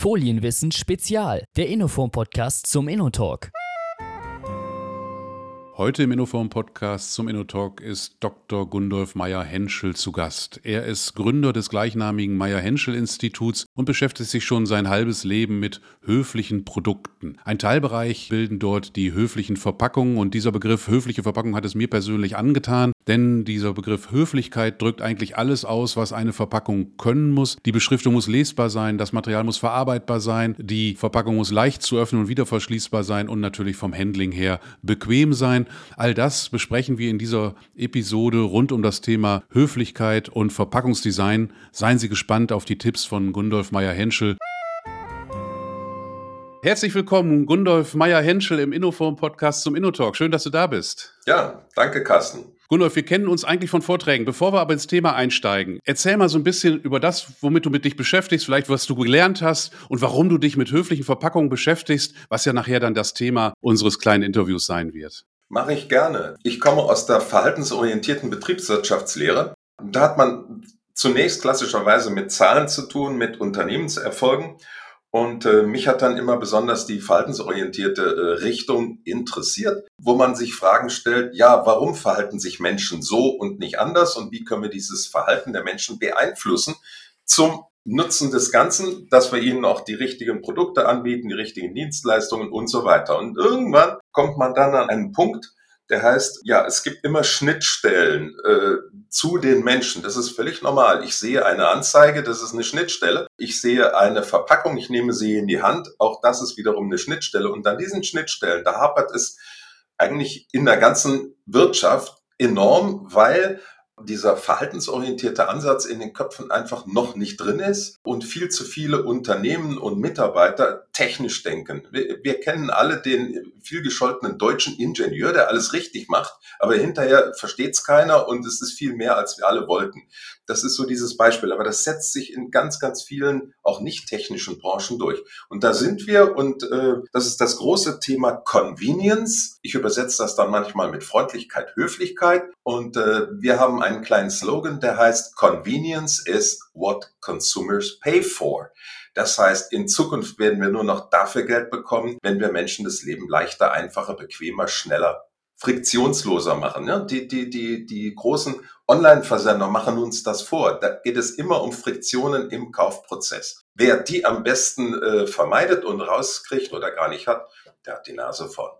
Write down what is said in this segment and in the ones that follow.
Folienwissen Spezial, der Innoform-Podcast zum InnoTalk. Heute im Innoform-Podcast zum InnoTalk ist Dr. Gundolf Meyer-Henschel zu Gast. Er ist Gründer des gleichnamigen Meyer-Henschel-Instituts und beschäftigt sich schon sein halbes Leben mit höflichen Produkten. Ein Teilbereich bilden dort die höflichen Verpackungen und dieser Begriff höfliche Verpackung hat es mir persönlich angetan, denn dieser Begriff Höflichkeit drückt eigentlich alles aus, was eine Verpackung können muss. Die Beschriftung muss lesbar sein, das Material muss verarbeitbar sein, die Verpackung muss leicht zu öffnen und wieder verschließbar sein und natürlich vom Handling her bequem sein. All das besprechen wir in dieser Episode rund um das Thema Höflichkeit und Verpackungsdesign. Seien Sie gespannt auf die Tipps von Gundolf Meyer-Henschel. Herzlich willkommen, Gundolf Meyer-Henschel im Innoform-Podcast zum InnoTalk. Schön, dass du da bist. Ja, danke, Carsten. Gundolf, wir kennen uns eigentlich von Vorträgen. Bevor wir aber ins Thema einsteigen, erzähl mal so ein bisschen über das, womit du mit dich beschäftigst, vielleicht was du gelernt hast und warum du dich mit höflichen Verpackungen beschäftigst, was ja nachher dann das Thema unseres kleinen Interviews sein wird. Mache ich gerne. Ich komme aus der verhaltensorientierten Betriebswirtschaftslehre. Da hat man zunächst klassischerweise mit Zahlen zu tun, mit Unternehmenserfolgen. Und äh, mich hat dann immer besonders die verhaltensorientierte äh, Richtung interessiert, wo man sich Fragen stellt, ja, warum verhalten sich Menschen so und nicht anders und wie können wir dieses Verhalten der Menschen beeinflussen zum Nutzen des Ganzen, dass wir ihnen auch die richtigen Produkte anbieten, die richtigen Dienstleistungen und so weiter. Und irgendwann kommt man dann an einen Punkt, der heißt, ja, es gibt immer Schnittstellen äh, zu den Menschen. Das ist völlig normal. Ich sehe eine Anzeige, das ist eine Schnittstelle. Ich sehe eine Verpackung, ich nehme sie in die Hand, auch das ist wiederum eine Schnittstelle. Und an diesen Schnittstellen, da hapert es eigentlich in der ganzen Wirtschaft enorm, weil dieser verhaltensorientierte Ansatz in den Köpfen einfach noch nicht drin ist und viel zu viele Unternehmen und Mitarbeiter technisch denken. Wir, wir kennen alle den vielgescholtenen deutschen Ingenieur, der alles richtig macht, aber hinterher versteht es keiner und es ist viel mehr, als wir alle wollten. Das ist so dieses Beispiel, aber das setzt sich in ganz, ganz vielen auch nicht technischen Branchen durch. Und da sind wir und äh, das ist das große Thema Convenience. Ich übersetze das dann manchmal mit Freundlichkeit, Höflichkeit und äh, wir haben einen kleinen Slogan, der heißt Convenience is what consumers pay for. Das heißt, in Zukunft werden wir nur noch dafür Geld bekommen, wenn wir Menschen das Leben leichter, einfacher, bequemer, schneller friktionsloser machen. Ja? Die, die, die, die großen Online-Versender machen uns das vor. Da geht es immer um Friktionen im Kaufprozess. Wer die am besten äh, vermeidet und rauskriegt oder gar nicht hat, der hat die Nase vorn.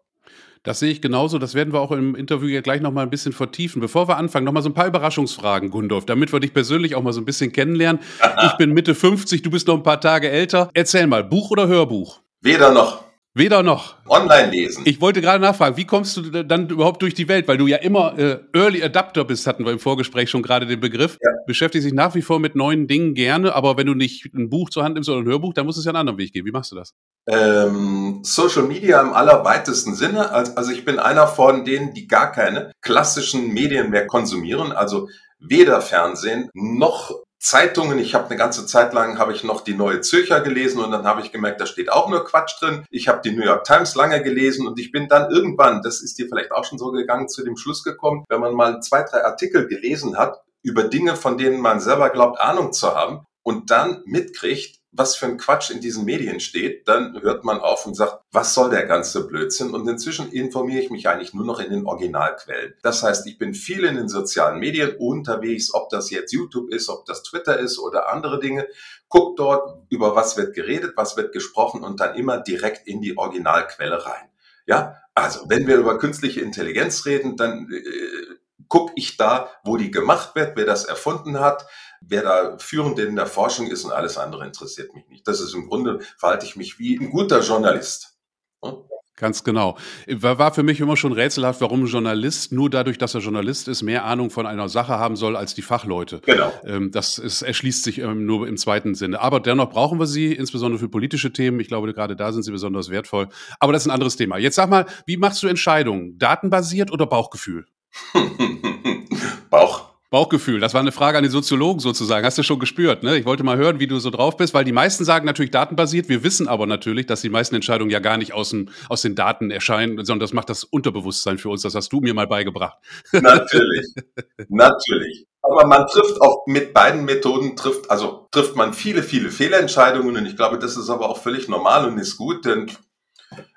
Das sehe ich genauso. Das werden wir auch im Interview ja gleich noch mal ein bisschen vertiefen. Bevor wir anfangen, noch mal so ein paar Überraschungsfragen, Gundolf, damit wir dich persönlich auch mal so ein bisschen kennenlernen. Ich bin Mitte 50, du bist noch ein paar Tage älter. Erzähl mal, Buch oder Hörbuch? Weder noch. Weder noch. Online lesen. Ich wollte gerade nachfragen, wie kommst du dann überhaupt durch die Welt? Weil du ja immer äh, Early Adapter bist, hatten wir im Vorgespräch schon gerade den Begriff. Ja. Beschäftigst dich nach wie vor mit neuen Dingen gerne, aber wenn du nicht ein Buch zur Hand nimmst oder ein Hörbuch, dann muss es ja einen anderen Weg gehen. Wie machst du das? Ähm, Social Media im allerweitesten Sinne. Also ich bin einer von denen, die gar keine klassischen Medien mehr konsumieren. Also weder Fernsehen noch Zeitungen. Ich habe eine ganze Zeit lang habe ich noch die Neue Zürcher gelesen und dann habe ich gemerkt, da steht auch nur Quatsch drin. Ich habe die New York Times lange gelesen und ich bin dann irgendwann, das ist dir vielleicht auch schon so gegangen, zu dem Schluss gekommen, wenn man mal zwei, drei Artikel gelesen hat über Dinge, von denen man selber glaubt, Ahnung zu haben und dann mitkriegt, was für ein Quatsch in diesen Medien steht, dann hört man auf und sagt, was soll der ganze Blödsinn? Und inzwischen informiere ich mich eigentlich nur noch in den Originalquellen. Das heißt, ich bin viel in den sozialen Medien unterwegs, ob das jetzt YouTube ist, ob das Twitter ist oder andere Dinge. Guck dort, über was wird geredet, was wird gesprochen und dann immer direkt in die Originalquelle rein. Ja, also wenn wir über künstliche Intelligenz reden, dann äh, gucke ich da, wo die gemacht wird, wer das erfunden hat wer da führend in der Forschung ist und alles andere interessiert mich nicht. Das ist im Grunde, verhalte ich mich wie ein guter Journalist. Hm? Ganz genau. War für mich immer schon rätselhaft, warum ein Journalist nur dadurch, dass er Journalist ist, mehr Ahnung von einer Sache haben soll als die Fachleute. Genau. Ähm, das ist, erschließt sich ähm, nur im zweiten Sinne. Aber dennoch brauchen wir sie, insbesondere für politische Themen. Ich glaube, gerade da sind sie besonders wertvoll. Aber das ist ein anderes Thema. Jetzt sag mal, wie machst du Entscheidungen? Datenbasiert oder Bauchgefühl? Bauch. Bauchgefühl, das war eine Frage an den Soziologen sozusagen. Hast du schon gespürt, ne? Ich wollte mal hören, wie du so drauf bist, weil die meisten sagen natürlich datenbasiert. Wir wissen aber natürlich, dass die meisten Entscheidungen ja gar nicht aus, dem, aus den Daten erscheinen, sondern das macht das Unterbewusstsein für uns. Das hast du mir mal beigebracht. Natürlich. natürlich. Aber man trifft auch mit beiden Methoden trifft, also trifft man viele, viele Fehlentscheidungen und ich glaube, das ist aber auch völlig normal und ist gut, denn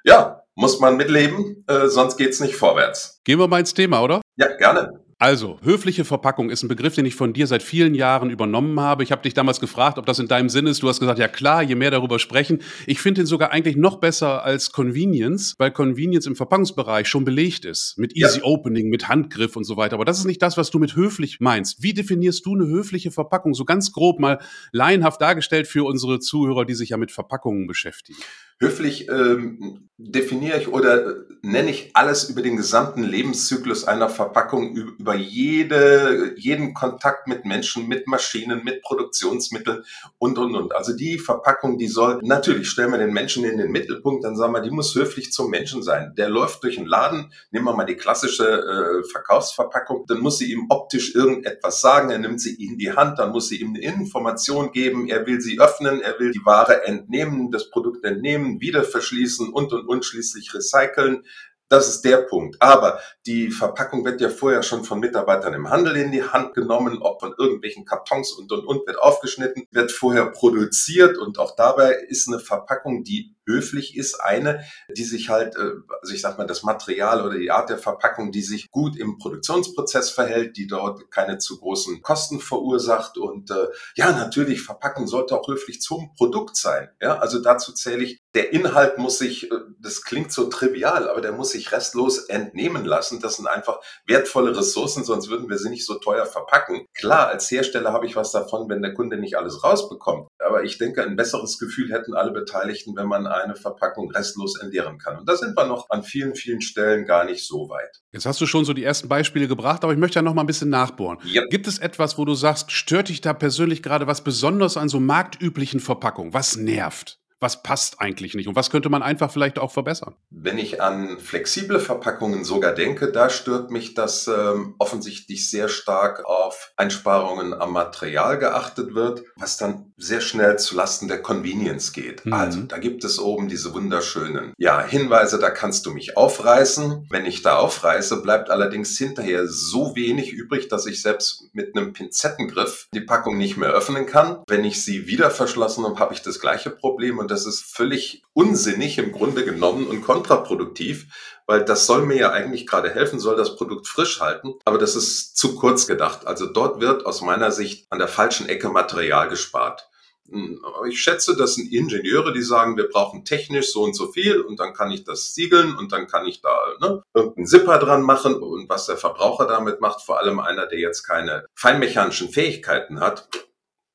ja, muss man mitleben, äh, sonst geht's nicht vorwärts. Gehen wir mal ins Thema, oder? Ja, gerne. Also, höfliche Verpackung ist ein Begriff, den ich von dir seit vielen Jahren übernommen habe. Ich habe dich damals gefragt, ob das in deinem Sinn ist. Du hast gesagt, ja klar, je mehr darüber sprechen. Ich finde ihn sogar eigentlich noch besser als Convenience, weil Convenience im Verpackungsbereich schon belegt ist. Mit Easy ja. Opening, mit Handgriff und so weiter. Aber das ist nicht das, was du mit höflich meinst. Wie definierst du eine höfliche Verpackung? So ganz grob mal laienhaft dargestellt für unsere Zuhörer, die sich ja mit Verpackungen beschäftigen. Höflich ähm, definiere ich oder nenne ich alles über den gesamten Lebenszyklus einer Verpackung, über jede, jeden Kontakt mit Menschen, mit Maschinen, mit Produktionsmitteln und, und, und. Also die Verpackung, die soll, natürlich stellen wir den Menschen in den Mittelpunkt, dann sagen wir, die muss höflich zum Menschen sein. Der läuft durch den Laden, nehmen wir mal die klassische äh, Verkaufsverpackung, dann muss sie ihm optisch irgendetwas sagen, er nimmt sie in die Hand, dann muss sie ihm eine Information geben, er will sie öffnen, er will die Ware entnehmen, das Produkt entnehmen, wieder verschließen und und und schließlich recyceln. Das ist der Punkt. Aber die Verpackung wird ja vorher schon von Mitarbeitern im Handel in die Hand genommen, ob von irgendwelchen Kartons und und und wird aufgeschnitten, wird vorher produziert und auch dabei ist eine Verpackung, die höflich ist, eine, die sich halt, äh, also ich sag mal, das Material oder die Art der Verpackung, die sich gut im Produktionsprozess verhält, die dort keine zu großen Kosten verursacht und äh, ja, natürlich, Verpackung sollte auch höflich zum Produkt sein. Ja, also dazu zähle ich, der Inhalt muss sich, äh, das klingt so trivial, aber der muss sich restlos entnehmen lassen. Das sind einfach wertvolle Ressourcen, sonst würden wir sie nicht so teuer verpacken. Klar, als Hersteller habe ich was davon, wenn der Kunde nicht alles rausbekommt. Aber ich denke, ein besseres Gefühl hätten alle Beteiligten, wenn man eine Verpackung restlos entleeren kann. Und da sind wir noch an vielen, vielen Stellen gar nicht so weit. Jetzt hast du schon so die ersten Beispiele gebracht, aber ich möchte ja noch mal ein bisschen nachbohren. Ja. Gibt es etwas, wo du sagst, stört dich da persönlich gerade was besonders an so marktüblichen Verpackungen? Was nervt? was passt eigentlich nicht und was könnte man einfach vielleicht auch verbessern? Wenn ich an flexible Verpackungen sogar denke, da stört mich, dass ähm, offensichtlich sehr stark auf Einsparungen am Material geachtet wird, was dann sehr schnell zu Lasten der Convenience geht. Mhm. Also da gibt es oben diese wunderschönen ja, Hinweise, da kannst du mich aufreißen. Wenn ich da aufreiße, bleibt allerdings hinterher so wenig übrig, dass ich selbst mit einem Pinzettengriff die Packung nicht mehr öffnen kann. Wenn ich sie wieder verschlossen habe, habe ich das gleiche Problem und das ist völlig unsinnig im Grunde genommen und kontraproduktiv, weil das soll mir ja eigentlich gerade helfen, soll das Produkt frisch halten, aber das ist zu kurz gedacht. Also dort wird aus meiner Sicht an der falschen Ecke Material gespart. Hm, ich schätze, das sind Ingenieure, die sagen, wir brauchen technisch so und so viel und dann kann ich das siegeln und dann kann ich da ne, irgendeinen Zipper dran machen und was der Verbraucher damit macht, vor allem einer, der jetzt keine feinmechanischen Fähigkeiten hat,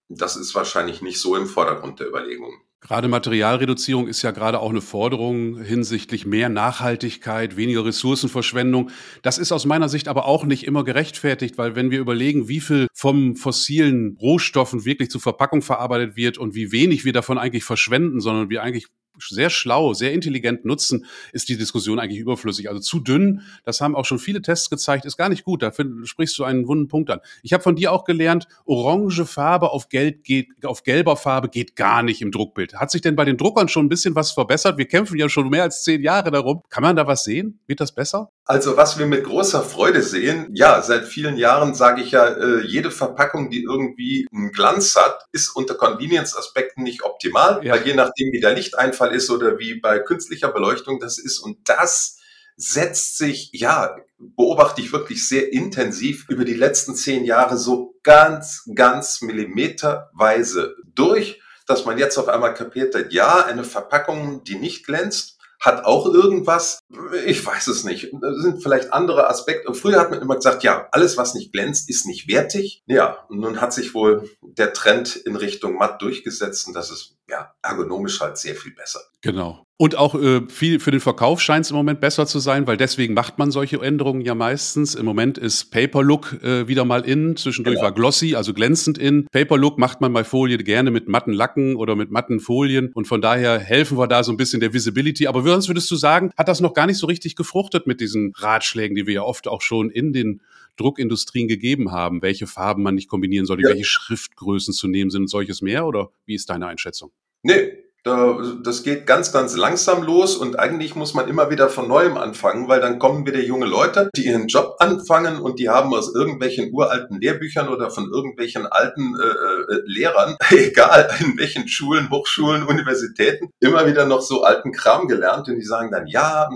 das ist wahrscheinlich nicht so im Vordergrund der Überlegungen. Gerade Materialreduzierung ist ja gerade auch eine Forderung hinsichtlich mehr Nachhaltigkeit, weniger Ressourcenverschwendung. Das ist aus meiner Sicht aber auch nicht immer gerechtfertigt, weil wenn wir überlegen, wie viel vom fossilen Rohstoffen wirklich zur Verpackung verarbeitet wird und wie wenig wir davon eigentlich verschwenden, sondern wir eigentlich sehr schlau, sehr intelligent nutzen, ist die Diskussion eigentlich überflüssig. Also zu dünn, das haben auch schon viele Tests gezeigt, ist gar nicht gut. Da sprichst du einen wunden Punkt an. Ich habe von dir auch gelernt, orange Farbe auf, Geld geht, auf gelber Farbe geht gar nicht im Druckbild. Hat sich denn bei den Druckern schon ein bisschen was verbessert? Wir kämpfen ja schon mehr als zehn Jahre darum. Kann man da was sehen? Wird das besser? Also was wir mit großer Freude sehen, ja, seit vielen Jahren sage ich ja, äh, jede Verpackung, die irgendwie einen Glanz hat, ist unter Convenience-Aspekten nicht optimal, ja. weil je nachdem, wie der Lichteinfall ist oder wie bei künstlicher Beleuchtung das ist und das setzt sich, ja, beobachte ich wirklich sehr intensiv über die letzten zehn Jahre so ganz, ganz millimeterweise durch, dass man jetzt auf einmal kapiert hat, ja, eine Verpackung, die nicht glänzt, hat auch irgendwas. Ich weiß es nicht. Das sind vielleicht andere Aspekte. Früher hat man immer gesagt, ja, alles, was nicht glänzt, ist nicht wertig. Ja, und nun hat sich wohl der Trend in Richtung matt durchgesetzt und das ist ja ergonomisch halt sehr viel besser. Genau. Und auch äh, viel für den Verkauf scheint es im Moment besser zu sein, weil deswegen macht man solche Änderungen ja meistens. Im Moment ist Paper Look äh, wieder mal in. Zwischendurch genau. war Glossy, also glänzend in. Paper Look macht man bei Folie gerne mit matten Lacken oder mit matten Folien. Und von daher helfen wir da so ein bisschen der Visibility. Aber sonst würdest du sagen, hat das noch gar nicht so richtig gefruchtet mit diesen Ratschlägen, die wir ja oft auch schon in den Druckindustrien gegeben haben, welche Farben man nicht kombinieren soll, ja. welche Schriftgrößen zu nehmen sind und solches mehr? Oder wie ist deine Einschätzung? Nee, das geht ganz, ganz langsam los und eigentlich muss man immer wieder von neuem anfangen, weil dann kommen wieder junge Leute, die ihren Job anfangen und die haben aus irgendwelchen uralten Lehrbüchern oder von irgendwelchen alten äh, äh Lehrern, egal in welchen Schulen, Hochschulen, Universitäten, immer wieder noch so alten Kram gelernt und die sagen dann, ja,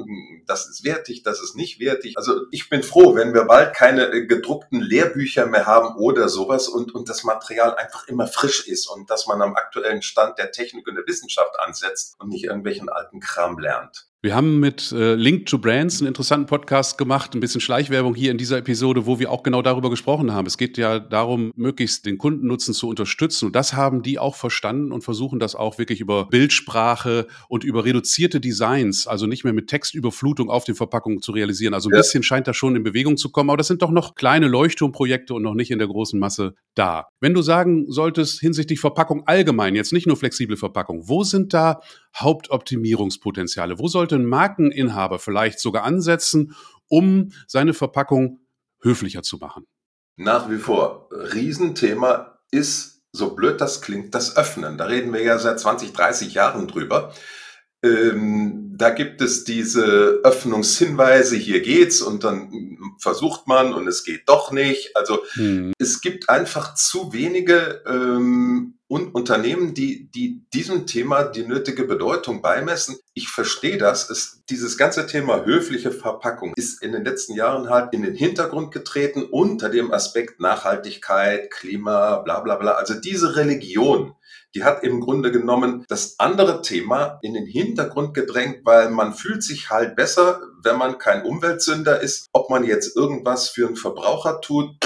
das ist wertig, das ist nicht wertig. Also ich bin froh, wenn wir bald keine äh, gedruckten Lehrbücher mehr haben oder sowas und, und das Material einfach immer frisch ist und dass man am aktuellen Stand der Technik und der Wissenschaft Wissenschaft ansetzt und nicht irgendwelchen alten Kram lernt. Wir haben mit äh, Link to Brands einen interessanten Podcast gemacht, ein bisschen Schleichwerbung hier in dieser Episode, wo wir auch genau darüber gesprochen haben. Es geht ja darum, möglichst den Kundennutzen zu unterstützen. Und das haben die auch verstanden und versuchen das auch wirklich über Bildsprache und über reduzierte Designs, also nicht mehr mit Textüberflutung auf den Verpackungen zu realisieren. Also ein ja. bisschen scheint da schon in Bewegung zu kommen, aber das sind doch noch kleine Leuchtturmprojekte und noch nicht in der großen Masse da. Wenn du sagen solltest hinsichtlich Verpackung allgemein, jetzt nicht nur flexible Verpackung, wo sind da Hauptoptimierungspotenziale? Wo sollte ein Markeninhaber vielleicht sogar ansetzen, um seine Verpackung höflicher zu machen? Nach wie vor. Riesenthema ist, so blöd das klingt, das Öffnen. Da reden wir ja seit 20, 30 Jahren drüber. Ähm, da gibt es diese Öffnungshinweise, hier geht's und dann versucht man und es geht doch nicht. Also hm. es gibt einfach zu wenige ähm, und Unternehmen, die, die diesem Thema die nötige Bedeutung beimessen. Ich verstehe das. Es, dieses ganze Thema höfliche Verpackung ist in den letzten Jahren halt in den Hintergrund getreten unter dem Aspekt Nachhaltigkeit, Klima, bla bla bla. Also diese Religion, die hat im Grunde genommen das andere Thema in den Hintergrund gedrängt, weil man fühlt sich halt besser, wenn man kein Umweltsünder ist. Ob man jetzt irgendwas für einen Verbraucher tut,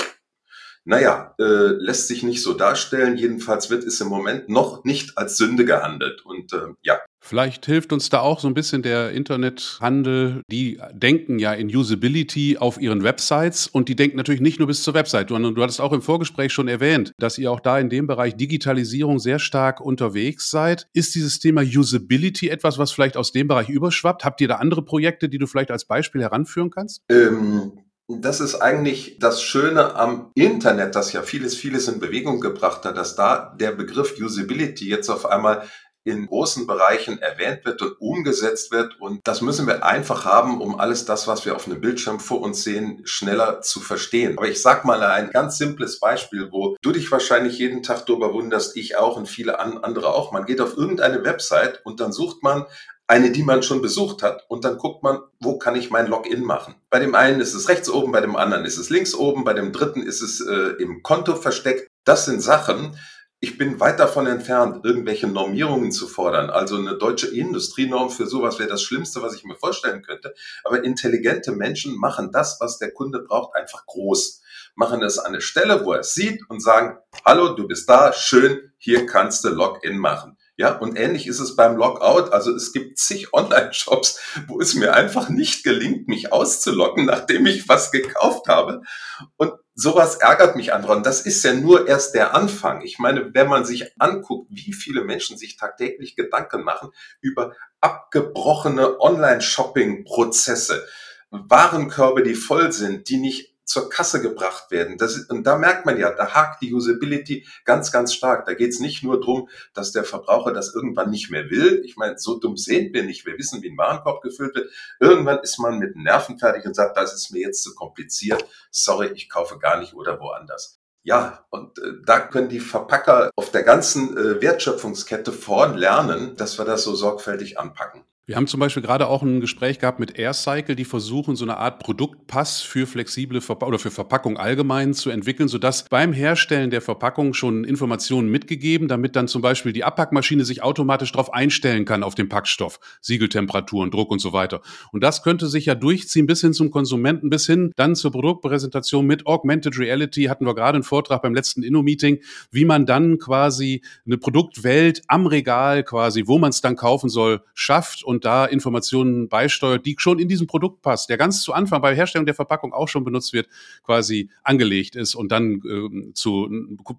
naja, äh, lässt sich nicht so darstellen. Jedenfalls wird es im Moment noch nicht als Sünde gehandelt. Und äh, ja. Vielleicht hilft uns da auch so ein bisschen der Internethandel. Die denken ja in Usability auf ihren Websites und die denken natürlich nicht nur bis zur Website. Du, du hattest auch im Vorgespräch schon erwähnt, dass ihr auch da in dem Bereich Digitalisierung sehr stark unterwegs seid. Ist dieses Thema Usability etwas, was vielleicht aus dem Bereich überschwappt? Habt ihr da andere Projekte, die du vielleicht als Beispiel heranführen kannst? Ähm das ist eigentlich das Schöne am Internet, das ja vieles, vieles in Bewegung gebracht hat, dass da der Begriff Usability jetzt auf einmal in großen Bereichen erwähnt wird und umgesetzt wird. Und das müssen wir einfach haben, um alles das, was wir auf einem Bildschirm vor uns sehen, schneller zu verstehen. Aber ich sag mal ein ganz simples Beispiel, wo du dich wahrscheinlich jeden Tag darüber wunderst, ich auch und viele andere auch. Man geht auf irgendeine Website und dann sucht man eine, die man schon besucht hat. Und dann guckt man, wo kann ich mein Login machen. Bei dem einen ist es rechts oben, bei dem anderen ist es links oben, bei dem dritten ist es äh, im Konto versteckt. Das sind Sachen, ich bin weit davon entfernt, irgendwelche Normierungen zu fordern. Also eine deutsche Industrienorm für sowas wäre das Schlimmste, was ich mir vorstellen könnte. Aber intelligente Menschen machen das, was der Kunde braucht, einfach groß. Machen es an eine Stelle, wo er es sieht und sagen, hallo, du bist da, schön, hier kannst du Login machen. Ja, und ähnlich ist es beim Logout. Also es gibt zig Online-Shops, wo es mir einfach nicht gelingt, mich auszuloggen, nachdem ich was gekauft habe. Und sowas ärgert mich einfach. Das ist ja nur erst der Anfang. Ich meine, wenn man sich anguckt, wie viele Menschen sich tagtäglich Gedanken machen über abgebrochene Online-Shopping-Prozesse, Warenkörbe, die voll sind, die nicht zur Kasse gebracht werden. Das und da merkt man ja, da hakt die Usability ganz, ganz stark. Da geht es nicht nur drum, dass der Verbraucher das irgendwann nicht mehr will. Ich meine, so dumm sehen wir nicht. Wir wissen, wie ein Warenkorb gefüllt wird. Irgendwann ist man mit Nerven fertig und sagt, das ist mir jetzt zu kompliziert. Sorry, ich kaufe gar nicht oder woanders. Ja, und äh, da können die Verpacker auf der ganzen äh, Wertschöpfungskette vorn lernen, dass wir das so sorgfältig anpacken. Wir haben zum Beispiel gerade auch ein Gespräch gehabt mit AirCycle, die versuchen, so eine Art Produktpass für flexible Verpa oder für Verpackung allgemein zu entwickeln, sodass beim Herstellen der Verpackung schon Informationen mitgegeben, damit dann zum Beispiel die Abpackmaschine sich automatisch darauf einstellen kann auf den Packstoff, Siegeltemperaturen, Druck und so weiter. Und das könnte sich ja durchziehen bis hin zum Konsumenten, bis hin dann zur Produktpräsentation mit Augmented Reality. Hatten wir gerade einen Vortrag beim letzten Inno-Meeting, wie man dann quasi eine Produktwelt am Regal quasi, wo man es dann kaufen soll, schafft und und da Informationen beisteuert, die schon in diesem Produktpass, der ganz zu Anfang bei Herstellung der Verpackung auch schon benutzt wird, quasi angelegt ist und dann äh, zu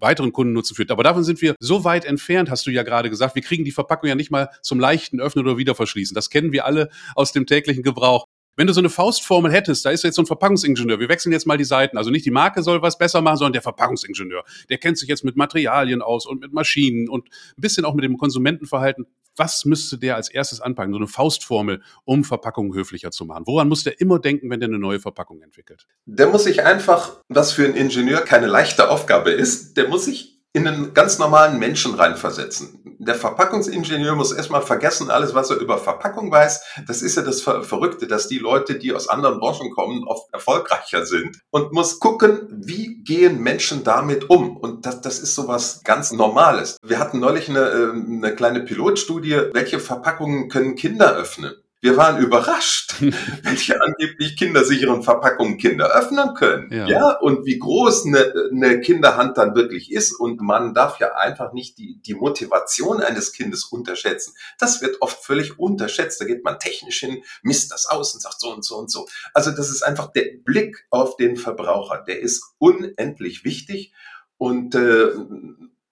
weiteren Kundennutzen führt. Aber davon sind wir so weit entfernt, hast du ja gerade gesagt. Wir kriegen die Verpackung ja nicht mal zum leichten Öffnen oder Wiederverschließen. Das kennen wir alle aus dem täglichen Gebrauch. Wenn du so eine Faustformel hättest, da ist jetzt so ein Verpackungsingenieur, wir wechseln jetzt mal die Seiten. Also nicht die Marke soll was besser machen, sondern der Verpackungsingenieur. Der kennt sich jetzt mit Materialien aus und mit Maschinen und ein bisschen auch mit dem Konsumentenverhalten. Was müsste der als erstes anpacken? So eine Faustformel, um Verpackungen höflicher zu machen. Woran muss der immer denken, wenn der eine neue Verpackung entwickelt? Der muss sich einfach, was für einen Ingenieur keine leichte Aufgabe ist, der muss sich in einen ganz normalen Menschen reinversetzen. Der Verpackungsingenieur muss erstmal vergessen, alles, was er über Verpackung weiß. Das ist ja das Verrückte, dass die Leute, die aus anderen Branchen kommen, oft erfolgreicher sind und muss gucken, wie gehen Menschen damit um. Und das, das ist sowas ganz Normales. Wir hatten neulich eine, äh, eine kleine Pilotstudie, welche Verpackungen können Kinder öffnen. Wir waren überrascht, welche angeblich kindersicheren Verpackungen Kinder öffnen können. Ja. ja, und wie groß eine, eine Kinderhand dann wirklich ist. Und man darf ja einfach nicht die, die Motivation eines Kindes unterschätzen. Das wird oft völlig unterschätzt. Da geht man technisch hin, misst das aus und sagt so und so und so. Also das ist einfach der Blick auf den Verbraucher. Der ist unendlich wichtig. Und äh,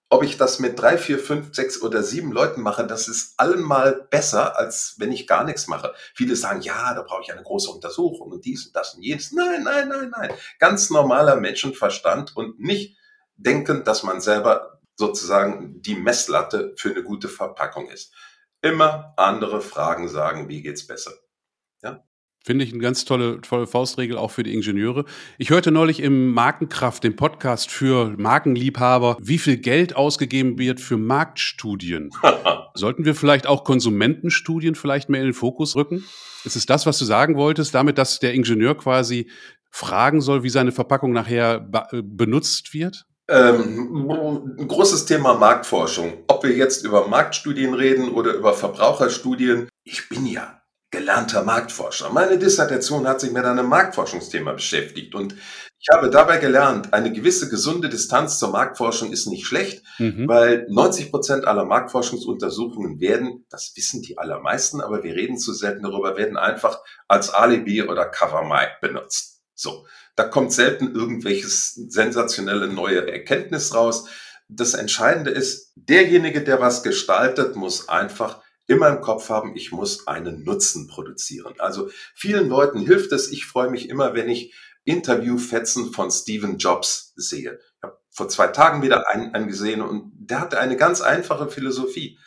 ob ich das mit drei, vier, fünf, sechs oder sieben Leuten mache, das ist allemal besser, als wenn ich gar nichts mache. Viele sagen, ja, da brauche ich eine große Untersuchung und dies und das und jenes. Nein, nein, nein, nein. Ganz normaler Menschenverstand und nicht denken, dass man selber sozusagen die Messlatte für eine gute Verpackung ist. Immer andere Fragen sagen, wie geht's besser? Finde ich eine ganz tolle, tolle Faustregel auch für die Ingenieure. Ich hörte neulich im Markenkraft, dem Podcast für Markenliebhaber, wie viel Geld ausgegeben wird für Marktstudien. Sollten wir vielleicht auch Konsumentenstudien vielleicht mehr in den Fokus rücken? Ist es das, was du sagen wolltest, damit, dass der Ingenieur quasi fragen soll, wie seine Verpackung nachher äh, benutzt wird? Ähm, ein großes Thema Marktforschung. Ob wir jetzt über Marktstudien reden oder über Verbraucherstudien. Ich bin ja gelernter Marktforscher. Meine Dissertation hat sich mit einem Marktforschungsthema beschäftigt und ich habe dabei gelernt, eine gewisse gesunde Distanz zur Marktforschung ist nicht schlecht, mhm. weil 90 Prozent aller Marktforschungsuntersuchungen werden, das wissen die allermeisten, aber wir reden zu selten darüber, werden einfach als Alibi oder Cover Mike benutzt. So. Da kommt selten irgendwelches sensationelle neue Erkenntnis raus. Das Entscheidende ist, derjenige, der was gestaltet, muss einfach immer im Kopf haben, ich muss einen Nutzen produzieren. Also vielen Leuten hilft es. Ich freue mich immer, wenn ich Interviewfetzen von Stephen Jobs sehe. Ich habe vor zwei Tagen wieder einen, einen gesehen und der hatte eine ganz einfache Philosophie.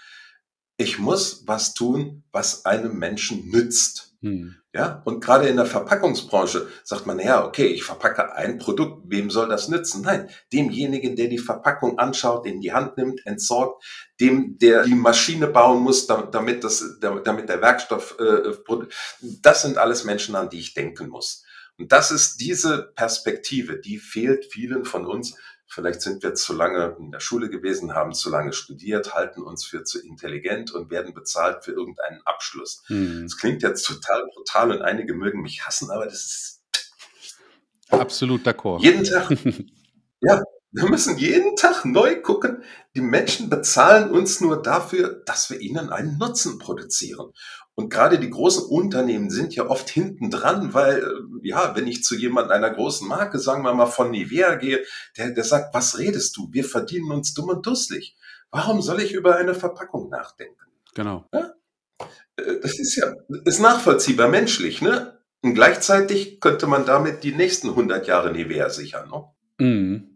Ich muss was tun, was einem Menschen nützt. Hm. Ja, und gerade in der Verpackungsbranche sagt man, ja, okay, ich verpacke ein Produkt, wem soll das nützen? Nein, demjenigen, der die Verpackung anschaut, in die Hand nimmt, entsorgt, dem, der die Maschine bauen muss, damit das, damit der Werkstoff, äh, das sind alles Menschen, an die ich denken muss. Und das ist diese Perspektive, die fehlt vielen von uns. Vielleicht sind wir zu lange in der Schule gewesen, haben zu lange studiert, halten uns für zu intelligent und werden bezahlt für irgendeinen Abschluss. Hm. Das klingt jetzt total brutal und einige mögen mich hassen, aber das ist absolut d'accord. Jeden Tag. ja, wir müssen jeden Tag neu gucken. Die Menschen bezahlen uns nur dafür, dass wir ihnen einen Nutzen produzieren. Und gerade die großen Unternehmen sind ja oft hinten dran, weil, äh, ja, wenn ich zu jemand einer großen Marke, sagen wir mal von Nivea gehe, der, der sagt, was redest du? Wir verdienen uns dumm und dusselig. Warum soll ich über eine Verpackung nachdenken? Genau. Ja? Äh, das ist ja, ist nachvollziehbar menschlich, ne? Und gleichzeitig könnte man damit die nächsten 100 Jahre Nivea sichern, ne? Mhm.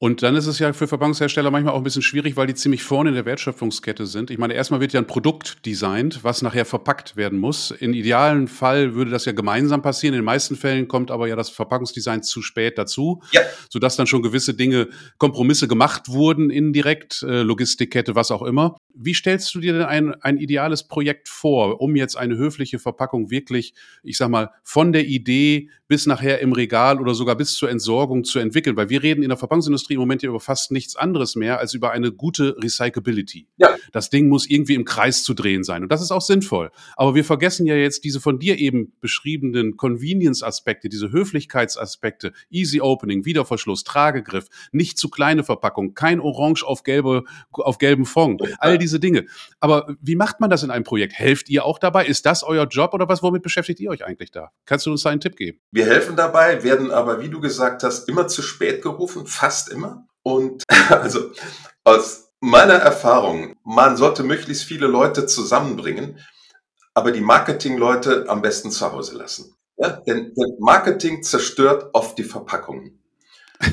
Und dann ist es ja für Verpackungshersteller manchmal auch ein bisschen schwierig, weil die ziemlich vorne in der Wertschöpfungskette sind. Ich meine, erstmal wird ja ein Produkt designt, was nachher verpackt werden muss. In idealen Fall würde das ja gemeinsam passieren. In den meisten Fällen kommt aber ja das Verpackungsdesign zu spät dazu, ja. sodass dann schon gewisse Dinge, Kompromisse gemacht wurden, indirekt, äh, Logistikkette, was auch immer. Wie stellst du dir denn ein, ein ideales Projekt vor, um jetzt eine höfliche Verpackung wirklich, ich sag mal, von der Idee bis nachher im Regal oder sogar bis zur Entsorgung zu entwickeln? Weil wir reden in der Verpackungsindustrie im Moment ja über fast nichts anderes mehr als über eine gute Recyclability. Ja. Das Ding muss irgendwie im Kreis zu drehen sein. Und das ist auch sinnvoll. Aber wir vergessen ja jetzt diese von dir eben beschriebenen Convenience-Aspekte, diese Höflichkeitsaspekte, Easy Opening, Wiederverschluss, Tragegriff, nicht zu kleine Verpackung, kein Orange auf, gelbe, auf gelbem Fond. All diese Dinge. Aber wie macht man das in einem Projekt? Helft ihr auch dabei? Ist das euer Job oder was? Womit beschäftigt ihr euch eigentlich da? Kannst du uns da einen Tipp geben? Wir helfen dabei, werden aber, wie du gesagt hast, immer zu spät gerufen, fast immer. Und also aus meiner Erfahrung, man sollte möglichst viele Leute zusammenbringen, aber die Marketingleute am besten zu Hause lassen. Ja, denn, denn Marketing zerstört oft die Verpackungen.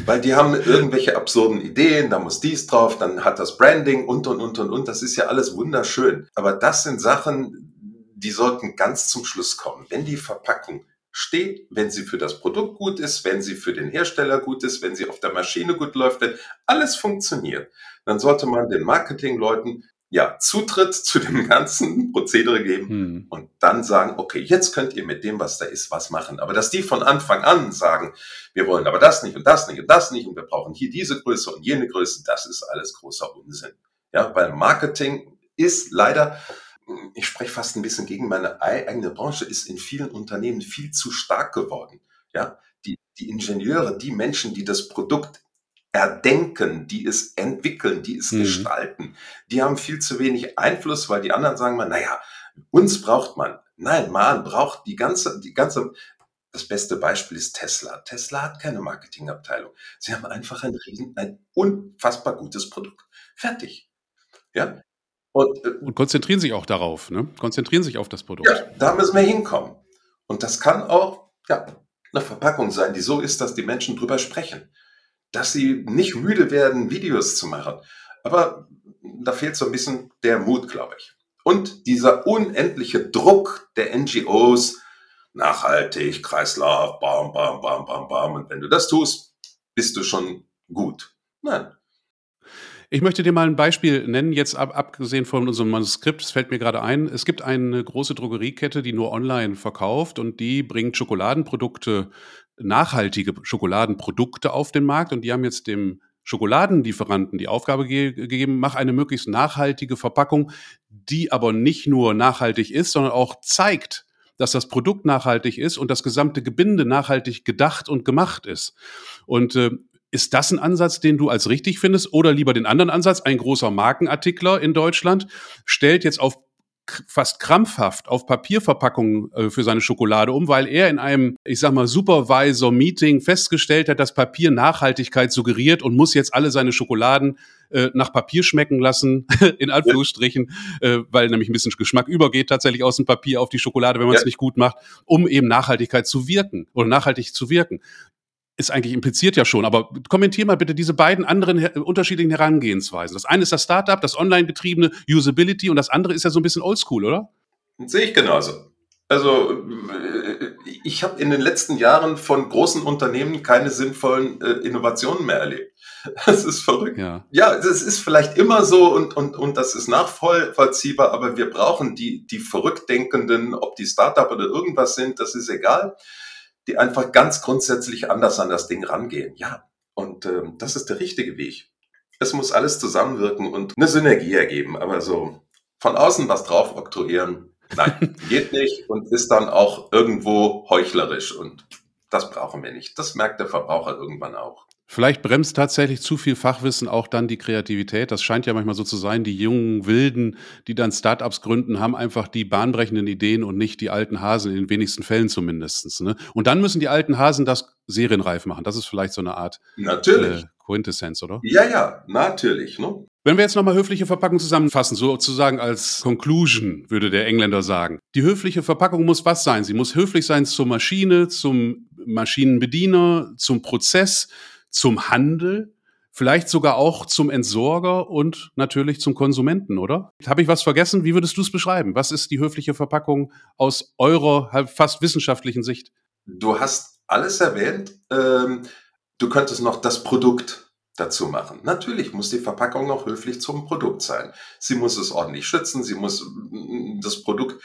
Weil die haben irgendwelche absurden Ideen, da muss dies drauf, dann hat das Branding und und und und und. Das ist ja alles wunderschön. Aber das sind Sachen, die sollten ganz zum Schluss kommen. Wenn die Verpackung steht, wenn sie für das Produkt gut ist, wenn sie für den Hersteller gut ist, wenn sie auf der Maschine gut läuft, wenn alles funktioniert, dann sollte man den Marketingleuten ja, Zutritt zu dem ganzen Prozedere geben hm. und dann sagen, okay, jetzt könnt ihr mit dem, was da ist, was machen. Aber dass die von Anfang an sagen, wir wollen aber das nicht und das nicht und das nicht und wir brauchen hier diese Größe und jene Größe, das ist alles großer Unsinn. Ja, weil Marketing ist leider, ich spreche fast ein bisschen gegen meine eigene Branche, ist in vielen Unternehmen viel zu stark geworden. Ja, die, die Ingenieure, die Menschen, die das Produkt erdenken, die es entwickeln, die es mhm. gestalten, die haben viel zu wenig Einfluss, weil die anderen sagen mal, naja, uns braucht man. Nein, man braucht die ganze, die ganze, das beste Beispiel ist Tesla. Tesla hat keine Marketingabteilung. Sie haben einfach ein riesen, ein unfassbar gutes Produkt. Fertig. Ja. Und, äh, und konzentrieren sich auch darauf, ne? Konzentrieren sich auf das Produkt. Ja, da müssen wir hinkommen. Und das kann auch, ja, eine Verpackung sein, die so ist, dass die Menschen drüber sprechen dass sie nicht müde werden, Videos zu machen. Aber da fehlt so ein bisschen der Mut, glaube ich. Und dieser unendliche Druck der NGOs, nachhaltig, Kreislauf, bam, bam, bam, bam, bam. Und wenn du das tust, bist du schon gut. Nein. Ich möchte dir mal ein Beispiel nennen, jetzt ab, abgesehen von unserem Manuskript, es fällt mir gerade ein. Es gibt eine große Drogeriekette, die nur online verkauft und die bringt Schokoladenprodukte nachhaltige Schokoladenprodukte auf den Markt und die haben jetzt dem Schokoladenlieferanten die Aufgabe ge gegeben, mach eine möglichst nachhaltige Verpackung, die aber nicht nur nachhaltig ist, sondern auch zeigt, dass das Produkt nachhaltig ist und das gesamte Gebinde nachhaltig gedacht und gemacht ist. Und äh, ist das ein Ansatz, den du als richtig findest oder lieber den anderen Ansatz? Ein großer Markenartikler in Deutschland stellt jetzt auf fast krampfhaft auf Papierverpackungen äh, für seine Schokolade um, weil er in einem, ich sag mal, Supervisor-Meeting festgestellt hat, dass Papier Nachhaltigkeit suggeriert und muss jetzt alle seine Schokoladen äh, nach Papier schmecken lassen, in Anführungsstrichen, äh, weil nämlich ein bisschen Geschmack übergeht tatsächlich aus dem Papier auf die Schokolade, wenn man es ja. nicht gut macht, um eben Nachhaltigkeit zu wirken oder nachhaltig zu wirken ist eigentlich impliziert ja schon, aber kommentier mal bitte diese beiden anderen her unterschiedlichen Herangehensweisen. Das eine ist das Startup, das online betriebene Usability und das andere ist ja so ein bisschen oldschool, oder? Sehe ich genauso. Also ich habe in den letzten Jahren von großen Unternehmen keine sinnvollen äh, Innovationen mehr erlebt. Das ist verrückt. Ja. ja, das ist vielleicht immer so und, und, und das ist nachvollziehbar, aber wir brauchen die, die Verrücktdenkenden, ob die Startup oder irgendwas sind, das ist egal die einfach ganz grundsätzlich anders an das Ding rangehen. Ja, und ähm, das ist der richtige Weg. Es muss alles zusammenwirken und eine Synergie ergeben, aber so von außen was drauf oktroyieren, nein, geht nicht und ist dann auch irgendwo heuchlerisch und das brauchen wir nicht. Das merkt der Verbraucher irgendwann auch. Vielleicht bremst tatsächlich zu viel Fachwissen auch dann die Kreativität. Das scheint ja manchmal so zu sein. Die jungen Wilden, die dann Startups gründen, haben einfach die bahnbrechenden Ideen und nicht die alten Hasen, in den wenigsten Fällen zumindest. Ne? Und dann müssen die alten Hasen das serienreif machen. Das ist vielleicht so eine Art natürlich. Äh, Quintessenz, oder? Ja, ja, natürlich. Ne? Wenn wir jetzt nochmal höfliche Verpackung zusammenfassen, sozusagen als Conclusion, würde der Engländer sagen. Die höfliche Verpackung muss was sein? Sie muss höflich sein zur Maschine, zum Maschinenbediener, zum Prozess, zum Handel, vielleicht sogar auch zum Entsorger und natürlich zum Konsumenten, oder? Habe ich was vergessen? Wie würdest du es beschreiben? Was ist die höfliche Verpackung aus eurer fast wissenschaftlichen Sicht? Du hast alles erwähnt. Ähm, du könntest noch das Produkt dazu machen. Natürlich muss die Verpackung auch höflich zum Produkt sein. Sie muss es ordentlich schützen, sie muss mm, das Produkt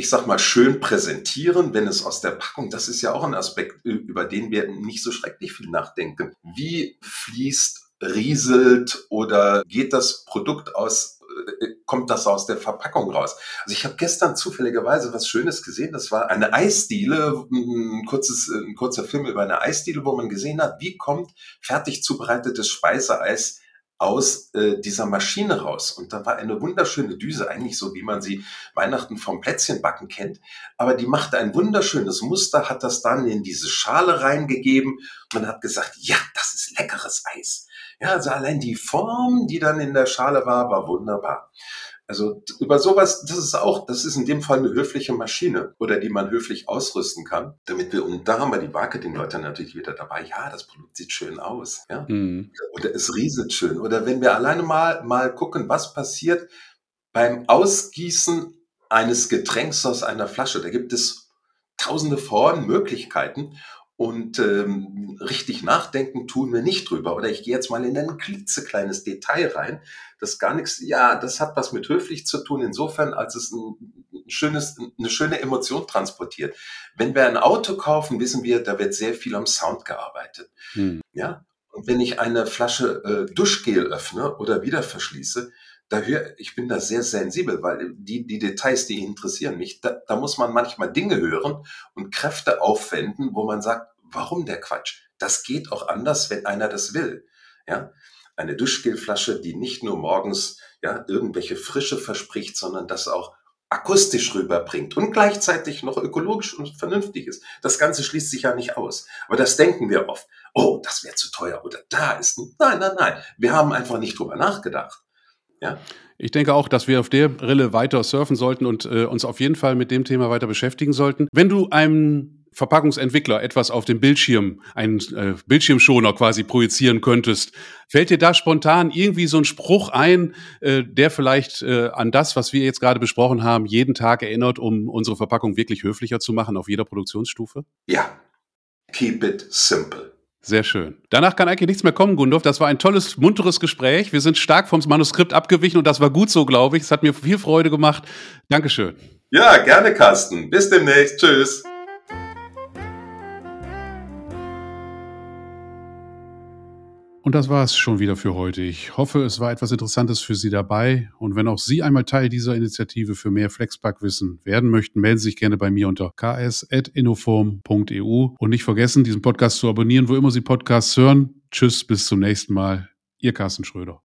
ich sag mal, schön präsentieren, wenn es aus der Packung, das ist ja auch ein Aspekt, über den wir nicht so schrecklich viel nachdenken. Wie fließt, rieselt oder geht das Produkt aus, äh, kommt das aus der Verpackung raus? Also ich habe gestern zufälligerweise was Schönes gesehen. Das war eine Eisdiele, ein, kurzes, ein kurzer Film über eine Eisdiele, wo man gesehen hat, wie kommt fertig zubereitetes Speiseeis aus äh, dieser Maschine raus. Und da war eine wunderschöne Düse, eigentlich so wie man sie Weihnachten vom Plätzchenbacken kennt. Aber die machte ein wunderschönes Muster, hat das dann in diese Schale reingegeben. Man hat gesagt, ja, das ist leckeres Eis. Ja, also allein die Form, die dann in der Schale war, war wunderbar. Also über sowas, das ist auch, das ist in dem Fall eine höfliche Maschine oder die man höflich ausrüsten kann, damit wir, und da haben wir die Marketingleute natürlich wieder dabei, ja, das Produkt sieht schön aus, ja, mhm. oder es rieselt schön. Oder wenn wir alleine mal, mal gucken, was passiert beim Ausgießen eines Getränks aus einer Flasche, da gibt es tausende Formen, Möglichkeiten und ähm, richtig nachdenken tun wir nicht drüber. Oder ich gehe jetzt mal in ein klitzekleines Detail rein, das gar nichts, ja, das hat was mit höflich zu tun, insofern, als es ein, ein schönes, eine schöne Emotion transportiert. Wenn wir ein Auto kaufen, wissen wir, da wird sehr viel am Sound gearbeitet. Hm. Ja, und wenn ich eine Flasche äh, Duschgel öffne oder wieder verschließe, da hör, ich bin da sehr sensibel, weil die, die Details, die interessieren mich, da, da muss man manchmal Dinge hören und Kräfte aufwenden, wo man sagt, warum der Quatsch? Das geht auch anders, wenn einer das will. Ja, eine Duschgelflasche, die nicht nur morgens ja irgendwelche Frische verspricht, sondern das auch akustisch rüberbringt und gleichzeitig noch ökologisch und vernünftig ist. Das Ganze schließt sich ja nicht aus. Aber das denken wir oft. Oh, das wäre zu teuer oder da ist ein. Nein, nein, nein. Wir haben einfach nicht drüber nachgedacht. Ja. Ich denke auch, dass wir auf der Brille weiter surfen sollten und äh, uns auf jeden Fall mit dem Thema weiter beschäftigen sollten. Wenn du einem Verpackungsentwickler etwas auf dem Bildschirm, einen äh, Bildschirmschoner quasi projizieren könntest, fällt dir da spontan irgendwie so ein Spruch ein, äh, der vielleicht äh, an das, was wir jetzt gerade besprochen haben, jeden Tag erinnert, um unsere Verpackung wirklich höflicher zu machen auf jeder Produktionsstufe? Ja. Keep it simple. Sehr schön. Danach kann eigentlich nichts mehr kommen, Gundolf. Das war ein tolles, munteres Gespräch. Wir sind stark vom Manuskript abgewichen und das war gut so, glaube ich. Es hat mir viel Freude gemacht. Dankeschön. Ja, gerne, Carsten. Bis demnächst. Tschüss. Und das war es schon wieder für heute. Ich hoffe, es war etwas Interessantes für Sie dabei. Und wenn auch Sie einmal Teil dieser Initiative für mehr Flexpack-Wissen werden möchten, melden Sie sich gerne bei mir unter ks.innoform.eu. Und nicht vergessen, diesen Podcast zu abonnieren, wo immer Sie Podcasts hören. Tschüss, bis zum nächsten Mal. Ihr Carsten Schröder.